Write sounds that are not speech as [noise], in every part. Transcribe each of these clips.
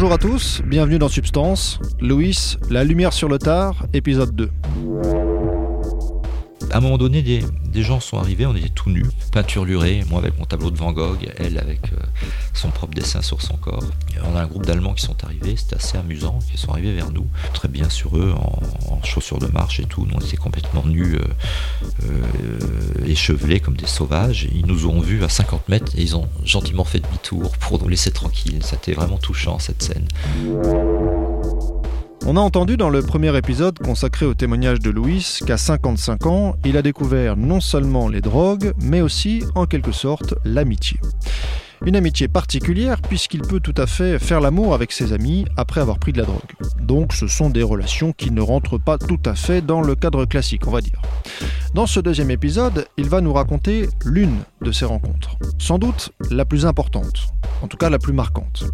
Bonjour à tous, bienvenue dans Substance. Louis, La lumière sur le tard, épisode 2 à un moment donné, des, gens sont arrivés, on était tout nus, peinturlurés, moi avec mon tableau de Van Gogh, elle avec euh, son propre dessin sur son corps. on a un groupe d'Allemands qui sont arrivés, c'était assez amusant, qui sont arrivés vers nous, très bien sur eux, en, chaussures de marche et tout. Nous, on était complètement nus, euh, euh, échevelés comme des sauvages. Ils nous ont vus à 50 mètres et ils ont gentiment fait demi-tour pour nous laisser tranquilles. C'était vraiment touchant cette scène. On a entendu dans le premier épisode consacré au témoignage de Louis qu'à 55 ans, il a découvert non seulement les drogues, mais aussi, en quelque sorte, l'amitié. Une amitié particulière puisqu'il peut tout à fait faire l'amour avec ses amis après avoir pris de la drogue. Donc ce sont des relations qui ne rentrent pas tout à fait dans le cadre classique, on va dire. Dans ce deuxième épisode, il va nous raconter l'une de ces rencontres. Sans doute la plus importante, en tout cas la plus marquante.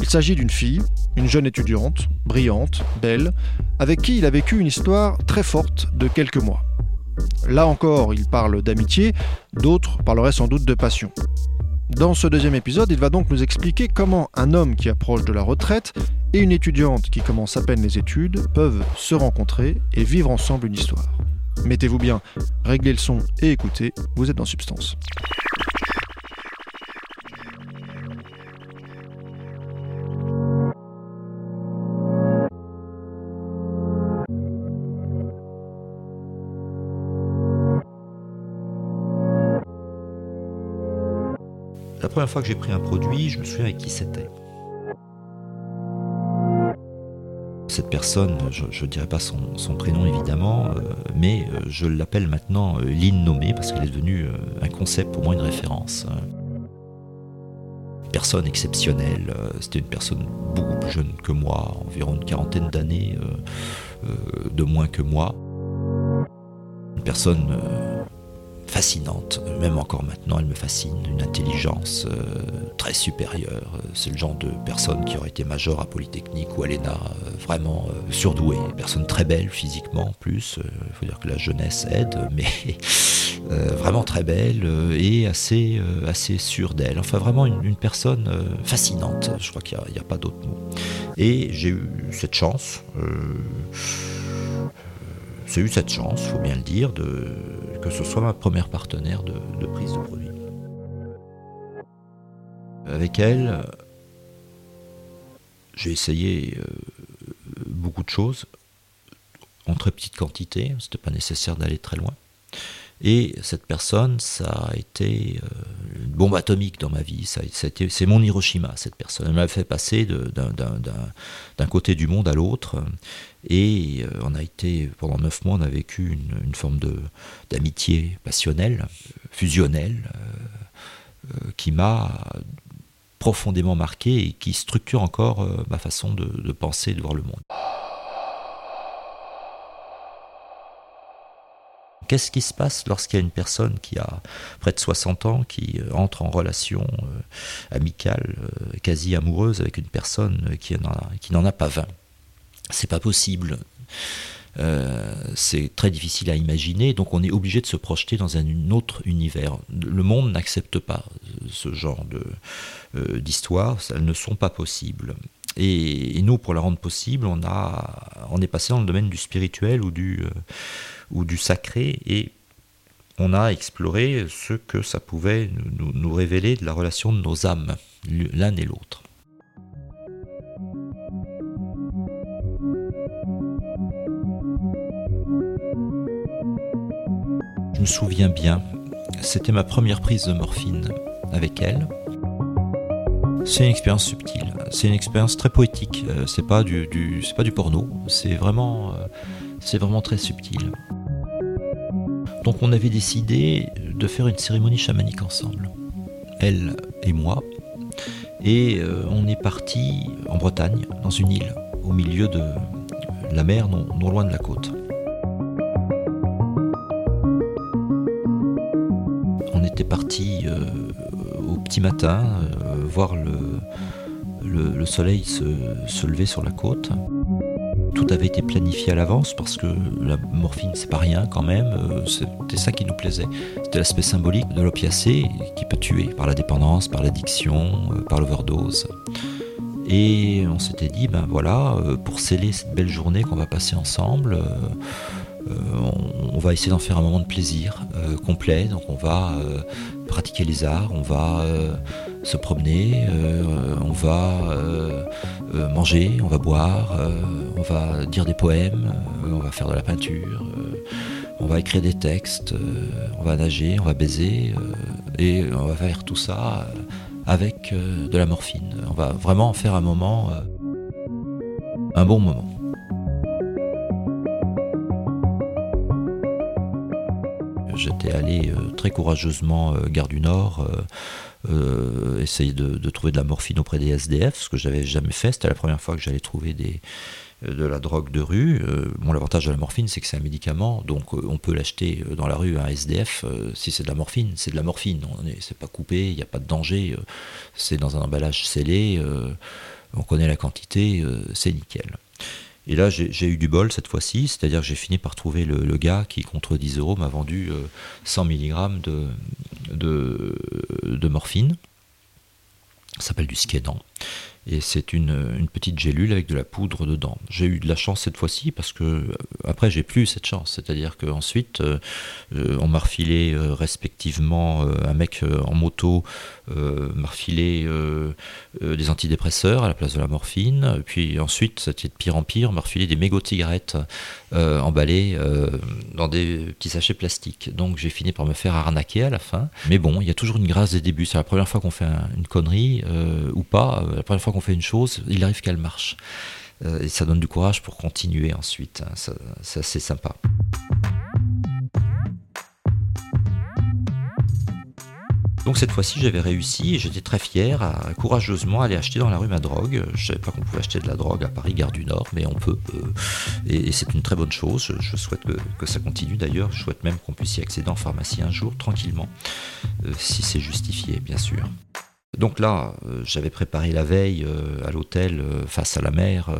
Il s'agit d'une fille, une jeune étudiante, brillante, belle, avec qui il a vécu une histoire très forte de quelques mois. Là encore, il parle d'amitié, d'autres parleraient sans doute de passion. Dans ce deuxième épisode, il va donc nous expliquer comment un homme qui approche de la retraite et une étudiante qui commence à peine les études peuvent se rencontrer et vivre ensemble une histoire. Mettez-vous bien, réglez le son et écoutez, vous êtes dans Substance. La première fois que j'ai pris un produit, je me souviens avec qui c'était. Cette personne, je ne dirais pas son, prénom évidemment, euh, mais euh, je l'appelle maintenant euh, l'innommée parce qu'elle est devenue un concept pour moi, une référence. Personne exceptionnelle, c'était une personne beaucoup plus jeune que moi, environ une quarantaine d'années de moins que moi. Une personne fascinante, même encore maintenant elle me fascine, une intelligence euh, très supérieure. C'est le genre de personne qui aurait été major à Polytechnique ou à l'ENA, euh, vraiment euh, surdouée, personne très belle physiquement en plus, il faut dire que la jeunesse aide, [laughs] mais vraiment très belle et assez, assez sûre d'elle. Enfin vraiment une, personne fascinante, je crois qu'il n'y a, pas d'autre mot. Et j'ai eu cette chance j'ai eu cette chance, faut bien le dire, de, que ce soit ma première partenaire de, prise de produit. Avec elle, j'ai essayé euh, beaucoup de choses en très petite quantité, c'était pas nécessaire d'aller très loin. Et cette personne, ça a été euh, une bombe atomique dans ma vie. Ça, c'est mon Hiroshima, cette personne. Elle m'a fait passer d'un côté du monde à l'autre. Et euh, on a été, pendant neuf mois, on a vécu une, forme d'amitié passionnelle, fusionnelle, euh, qui m'a profondément marqué et qui structure encore ma façon de, de penser, de voir le monde. Qu'est-ce qui se passe lorsqu'il y a une personne qui a près de 60 ans, qui euh, entre en relation euh, amicale, euh, quasi amoureuse avec une personne qui n'en a, pas 20 C'est pas possible. c'est très difficile à imaginer, donc on est obligé de se projeter dans un autre univers. Le monde n'accepte pas ce genre d'histoires, elles ne sont pas possibles. Et, nous, pour la rendre possible, on, a, on est passé dans le domaine du spirituel ou du, euh, sacré et on a exploré ce que ça pouvait nous révéler de la relation de nos âmes, l'un et l'autre. Je me souviens bien, c'était ma première prise de morphine avec elle. C'est une expérience subtile, c'est une expérience très poétique. Euh, c'est pas du, c'est pas du porno, c'est vraiment, euh, c'est vraiment très subtil. Donc on avait décidé de faire une cérémonie chamanique ensemble, elle et moi, et euh, on est parti en Bretagne, dans une île, au milieu de la mer, non, non loin de la côte. On était parti au petit matin voir le, le, soleil se, se, lever sur la côte. Tout avait été planifié à l'avance parce que la morphine, c'est pas rien quand même. Euh, c'était ça qui nous plaisait. C'était l'aspect symbolique de l'opiacé qui peut tuer par la dépendance, par l'addiction, euh, par l'overdose. Et on s'était dit, ben voilà, pour sceller cette belle journée qu'on va passer ensemble, on, va essayer d'en faire un moment de plaisir complet. Donc on va pratiquer les arts, on va se promener, on va manger, on va boire, on va dire des poèmes, on va faire de la peinture on va écrire des textes, euh, on va nager, on va baiser, euh, et on va faire tout ça euh, avec de la morphine. On va vraiment faire un moment, un bon moment. J'étais allé très courageusement gare du Nord, essayer de, trouver de la morphine auprès des SDF, ce que j'avais jamais fait. C'était la première fois que j'allais trouver euh, de la drogue de rue. Euh, l'avantage de la morphine, c'est que c'est un médicament, donc euh, on peut l'acheter dans la rue à un SDF. si c'est de la morphine, c'est de la morphine. C'est pas coupé, il n'y a pas de danger. c'est dans un emballage scellé. on connaît la quantité, c'est nickel. Et là, j'ai eu du bol cette fois-ci, c'est-à-dire que j'ai fini par trouver le, gars qui, contre 10 euros, m'a vendu 100 mg de, de, de morphine. Ça s'appelle du Skédan et c'est une, petite gélule avec de la poudre dedans. J'ai eu de la chance cette fois-ci parce que euh, après j'ai plus cette chance, c'est-à-dire qu'ensuite euh, euh, on m'a refilé respectivement un mec en moto m'a refilé des antidépresseurs à la place de la morphine, puis ensuite c'était de pire en pire, on m'a refilé des mégots de cigarettes emballés dans des petits sachets plastiques. Donc j'ai fini par me faire arnaquer à la fin, mais bon, il y a toujours une grâce des débuts. C'est la première fois qu'on fait une connerie ou pas, la première fois qu'on fait une chose, il arrive qu'elle marche. Euh, et ça donne du courage pour continuer ensuite. Hein. C'est assez sympa. Donc cette fois-ci, j'avais réussi et j'étais très fier à courageusement aller acheter dans la rue ma drogue. Je savais pas qu'on pouvait acheter de la drogue à Paris, gare du Nord, mais on peut. Euh, et, c'est une très bonne chose. Je, souhaite que, ça continue d'ailleurs. Je souhaite même qu'on puisse y accéder en pharmacie un jour, tranquillement, euh, si c'est justifié, bien sûr. Donc là, euh, j'avais préparé la veille euh, à l'hôtel euh, face à la mer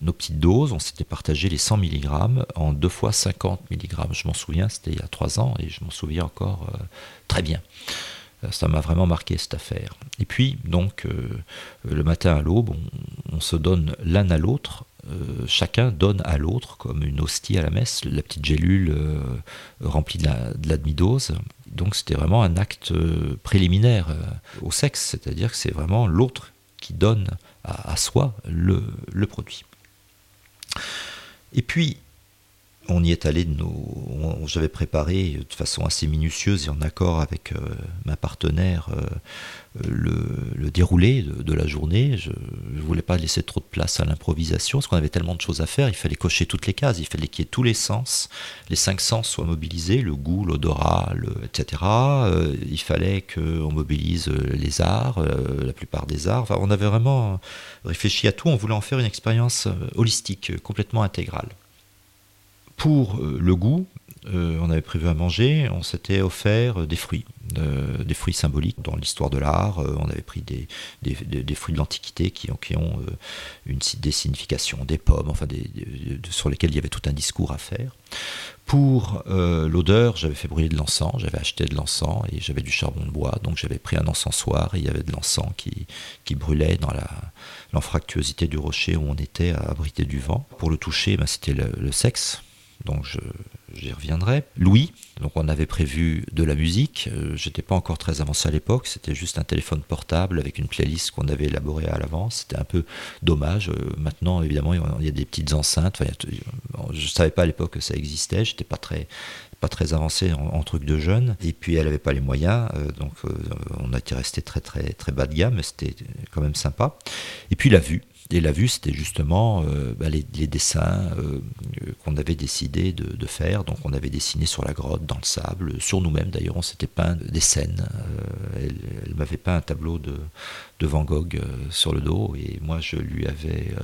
nos petites doses. On s'était partagé les 100 mg en deux fois 50 mg. Je m'en souviens, c'était il y a trois ans et je m'en souviens encore très bien. Ça m'a vraiment marqué cette affaire. Et puis, donc, le matin à l'aube, on, se donne l'un à l'autre chacun donne à l'autre, comme une hostie à la messe, la petite gélule remplie de la. Donc c'était vraiment un acte euh, préliminaire euh, au sexe, c'est-à-dire que c'est vraiment l'autre qui donne à, soi le, produit. Et puis, on y est allé de nos. J'avais préparé de façon assez minutieuse et en accord avec euh, ma partenaire le, déroulé de, la journée. Je ne voulais pas laisser trop de place à l'improvisation, parce qu'on avait tellement de choses à faire, il fallait cocher toutes les cases, il fallait qu'il y ait tous les sens, les cinq sens soient mobilisés, le goût, l'odorat, etc. Euh, il fallait qu'on mobilise les arts, euh, la plupart des arts. On avait vraiment réfléchi à tout, on voulait en faire une expérience euh, holistique, complètement intégrale. Pour le goût, euh, on avait prévu à manger, on s'était offert euh, des fruits, euh, des fruits symboliques dans l'histoire de l'art. on avait pris des, fruits de l'Antiquité qui, ont une, des significations, des pommes, enfin sur lesquels il y avait tout un discours à faire. Pour l'odeur, j'avais fait brûler de l'encens, j'avais acheté de l'encens et j'avais du charbon de bois, donc j'avais pris un encensoir et il y avait de l'encens qui, brûlait dans l'anfractuosité du rocher où on était à abriter du vent. Pour le toucher, ben, c'était le sexe, donc j'y reviendrai. Louis, donc on avait prévu de la musique, euh, j'étais pas encore très avancé à l'époque, c'était juste un téléphone portable avec une playlist qu'on avait élaborée à l'avance, c'était un peu dommage. Euh, maintenant évidemment il y a des petites enceintes, enfin, je savais pas à l'époque que ça existait, j'étais pas très pas très avancé en, truc de jeune. Et puis elle avait pas les moyens. Euh, donc on a été resté très très très bas de gamme c'était quand même sympa. Et puis la vue et la vue, c'était justement euh, bah, les, dessins euh, qu'on avait décidé de, faire. Donc on avait dessiné sur la grotte, dans le sable, sur nous-mêmes d'ailleurs, on s'était peint des scènes. Euh, elle, m'avait peint un tableau de, Van Gogh sur le dos et moi je lui avais...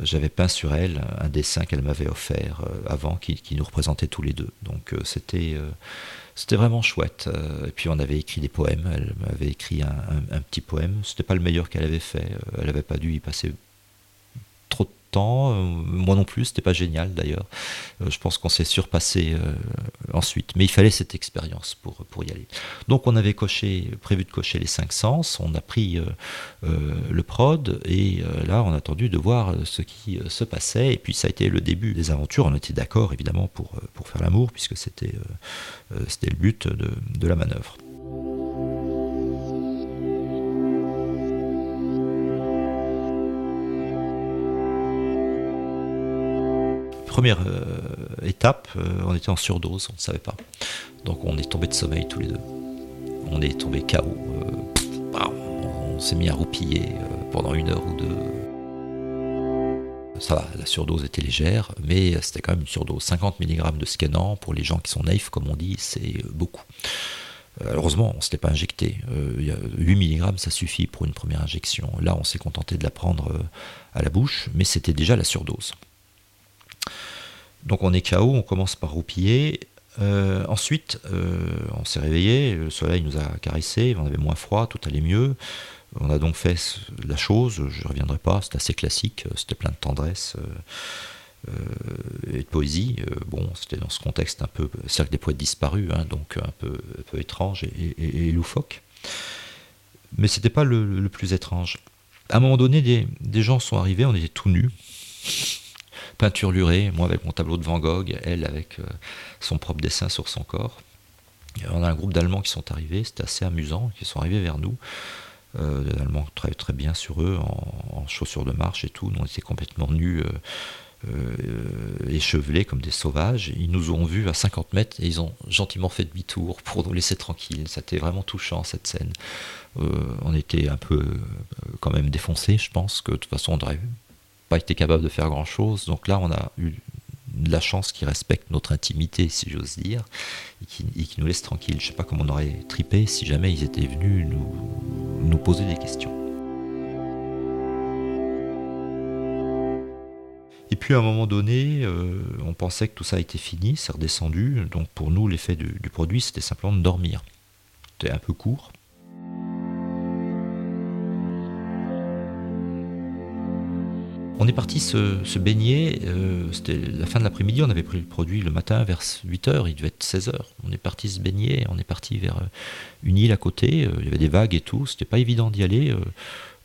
j'avais peint sur elle un dessin qu'elle m'avait offert avant qui, nous représentait tous les deux. Donc c'était c'était vraiment chouette. Et puis on avait écrit des poèmes. Elle m'avait écrit un, petit poème. C'était pas le meilleur qu'elle avait fait. Elle n'avait pas dû y passer trop de temps. Euh, moi non plus, c'était pas génial d'ailleurs. Euh, je pense qu'on s'est surpassé euh, ensuite. Mais il fallait cette expérience pour, pour y aller. Donc on avait coché, prévu de cocher les cinq sens. On a pris le prod et là on a attendu de voir ce qui se passait. Et puis ça a été le début des aventures. On était d'accord évidemment pour, pour faire l'amour puisque c'était le but de, de la manœuvre. Première euh, étape, euh, on était en surdose, on ne savait pas. Donc on est tombé de sommeil tous les deux. On est tombé KO. Euh, on s'est mis à roupiller pendant une heure ou deux. Ça va, la surdose était légère, mais c'était quand même une surdose. 50 mg de scannant, pour les gens qui sont naïfs, comme on dit, c'est beaucoup. Heureusement, on ne s'était pas injecté. 8 mg, ça suffit pour une première injection. Là, on s'est contenté de la prendre à la bouche, mais c'était déjà la surdose. Donc on est KO, on commence par roupiller. Euh, ensuite, euh, on s'est réveillé, le soleil nous a caressé, on avait moins froid, tout allait mieux. On a donc fait la chose, je ne reviendrai pas, c'était assez classique, c'était plein de tendresse euh, et de poésie. bon, c'était dans ce contexte un peu cercle des poètes disparus, hein, donc un peu, peu étrange et, loufoque. Mais c'était pas le, plus étrange. À un moment donné, des, des gens sont arrivés, on était tout nus peinturlurée, moi avec mon tableau de Van Gogh, elle avec euh, son propre dessin sur son corps. on a un groupe d'Allemands qui sont arrivés, c'était assez amusant, qui sont arrivés vers nous. Euh, des Allemands très, très bien sur eux, en, chaussures de marche et tout. Nous, on était complètement nus, euh, échevelés comme des sauvages. Ils nous ont vus à 50 mètres et ils ont gentiment fait demi-tour pour nous laisser tranquilles. C'était vraiment touchant cette scène. on était un peu quand même défoncés, je pense que de toute façon on aurait pas été capable de faire grand-chose. Donc là, on a eu la chance qu'ils respectent notre intimité, si j'ose dire, et qui, nous laissent tranquilles. Je sais pas comment on aurait tripé si jamais ils étaient venus nous, nous poser des questions. Et puis à un moment donné, euh, on pensait que tout ça était fini, c'est redescendu. Donc pour nous, l'effet du, du produit, c'était simplement de dormir. C'était un peu court. On est parti se, baigner, euh, c'était la fin de l'après-midi, on avait pris le produit le matin vers 8h, il devait être 16h. On est parti se baigner, on est parti vers euh, une île à côté, euh, il y avait des vagues et tout, c'était pas évident d'y aller,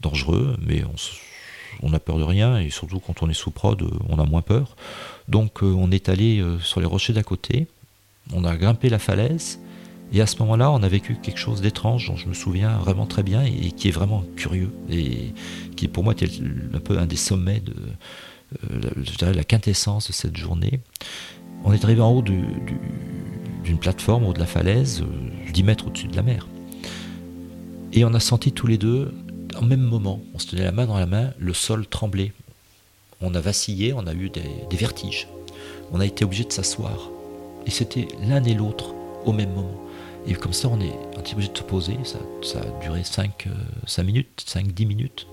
dangereux, mais on, n'a peur de rien, et surtout quand on est sous prod, on a moins peur. Donc on est allé sur les rochers d'à côté, on a grimpé la falaise, et à ce moment-là, on a vécu quelque chose d'étrange dont je me souviens vraiment très bien et, qui est vraiment curieux et qui pour moi était un peu un des sommets de euh, la quintessence de cette journée. On est arrivé en haut d'une plateforme, au haut de la falaise, 10 euh, mètres au-dessus de la mer. Et on a senti tous les deux, en même moment, on se tenait la main dans la main, le sol tremblait. On a vacillé, on a eu des, des vertiges. On a été obligé de s'asseoir. Et c'était l'un et l'autre au même moment. Et comme ça, on est, obligé de se poser. Ça, a duré 5, 5 euh, minutes, 5-10 minutes.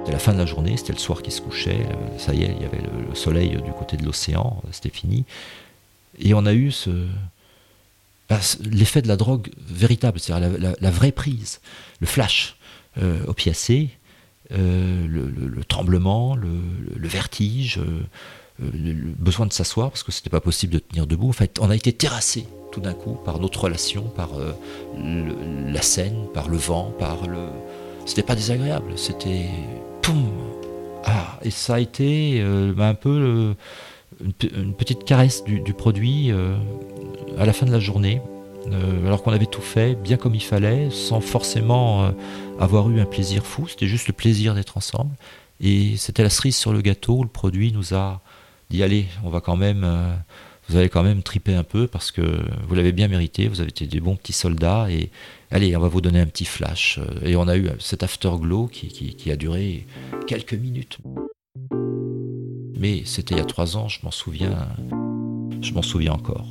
C'était la fin de la journée, c'était le soir qui se couchait. Euh, ça y est, il y avait le, soleil du côté de l'océan, euh, c'était fini. Et on a eu ce, bah, l'effet de la drogue véritable, c'est-à-dire la, vraie prise, le flash opiacé, le, tremblement, le, vertige. Euh, le besoin de s'asseoir parce que c'était pas possible de tenir debout. En fait, on a été terrassé tout d'un coup par notre relation, par euh, la scène, par le vent, par le. C'était pas désagréable, c'était poum. Ah, et ça a été euh, bah, un peu une, petite caresse du, produit à la fin de la journée, alors qu'on avait tout fait bien comme il fallait, sans forcément avoir eu un plaisir fou. C'était juste le plaisir d'être ensemble. Et c'était la cerise sur le gâteau. Le produit nous a allez, on va quand même, euh, vous allez quand même triper un peu parce que vous l'avez bien mérité, vous avez été des bons petits soldats et allez, on va vous donner un petit flash. Euh, et on a eu cet afterglow qui, qui, a duré quelques minutes. Mais c'était il y a trois ans, je m'en souviens, je m'en souviens encore.